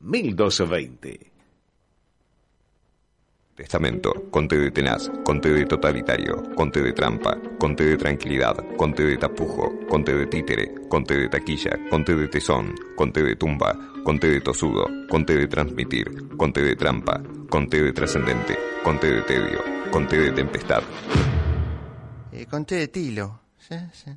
1220. Testamento, conte de tenaz, conte de totalitario, conte de trampa, conte de tranquilidad, conte de tapujo, conte de títere, conte de taquilla, conte de tesón, conte de tumba, conte de tosudo, conte de transmitir, conte de trampa, conte de trascendente, conte de tedio, conte de tempestad. Eh, conté de tilo. Sí, sí.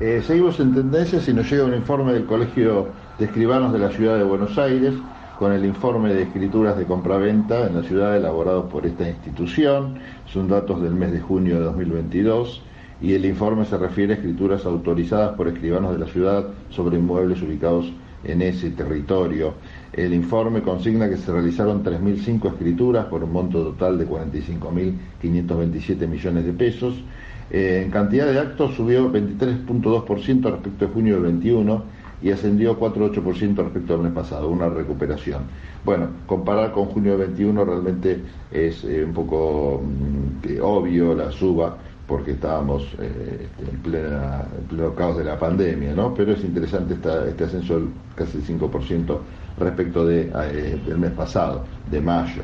Eh, seguimos en tendencias y nos llega un informe del Colegio de Escribanos de la Ciudad de Buenos Aires con el informe de escrituras de compraventa en la ciudad elaborado por esta institución. Son datos del mes de junio de 2022 y el informe se refiere a escrituras autorizadas por escribanos de la ciudad sobre inmuebles ubicados en ese territorio. El informe consigna que se realizaron 3.005 escrituras por un monto total de 45.527 millones de pesos. Eh, en cantidad de actos subió 23.2% respecto a junio del 21 y ascendió 4,8% respecto al mes pasado, una recuperación. Bueno, comparar con junio del 21 realmente es eh, un poco mm, obvio la suba porque estábamos eh, en, plena, pleno caos de la pandemia, ¿no? Pero es interesante este ascenso del casi 5% respecto de, eh, del mes pasado, de mayo.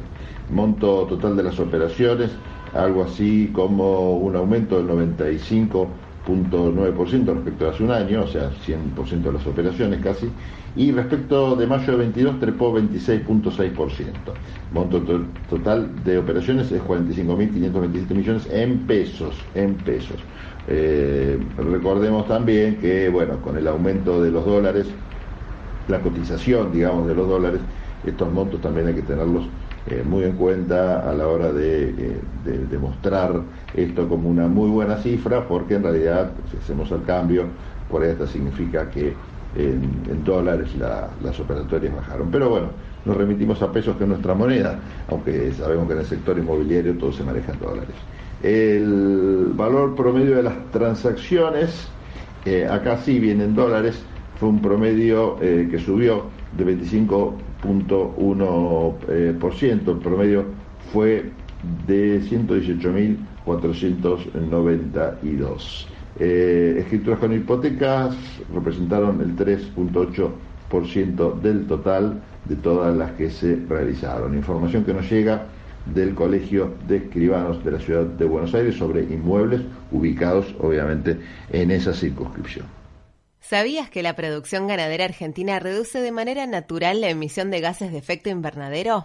Monto total de las operaciones, algo así como un aumento del 95 0.9% respecto a hace un año, o sea, 100% de las operaciones casi, y respecto de mayo de 22 trepó 26.6%. Monto total de operaciones es 45.527 millones en pesos, en pesos. Eh, recordemos también que, bueno, con el aumento de los dólares, la cotización, digamos, de los dólares, estos montos también hay que tenerlos eh, muy en cuenta a la hora de, eh, mostrar esto como una muy buena cifra, porque en realidad, si hacemos el cambio, por ahí hasta significa que en, dólares las operatorias bajaron. Pero bueno, nos remitimos a pesos que es nuestra moneda, aunque sabemos que en el sector inmobiliario todo se maneja en dólares. El valor promedio de las transacciones, eh, acá sí viene en dólares, fue un promedio que subió de 25 1%, el promedio fue de 118.492. Eh, escrituras con hipotecas representaron el 3.8% del total de todas las que se realizaron. Información que nos llega del Colegio de Escribanos de la Ciudad de Buenos Aires sobre inmuebles ubicados obviamente en esa circunscripción. ¿Sabías que la producción ganadera argentina reduce de manera natural la emisión de gases de efecto invernadero?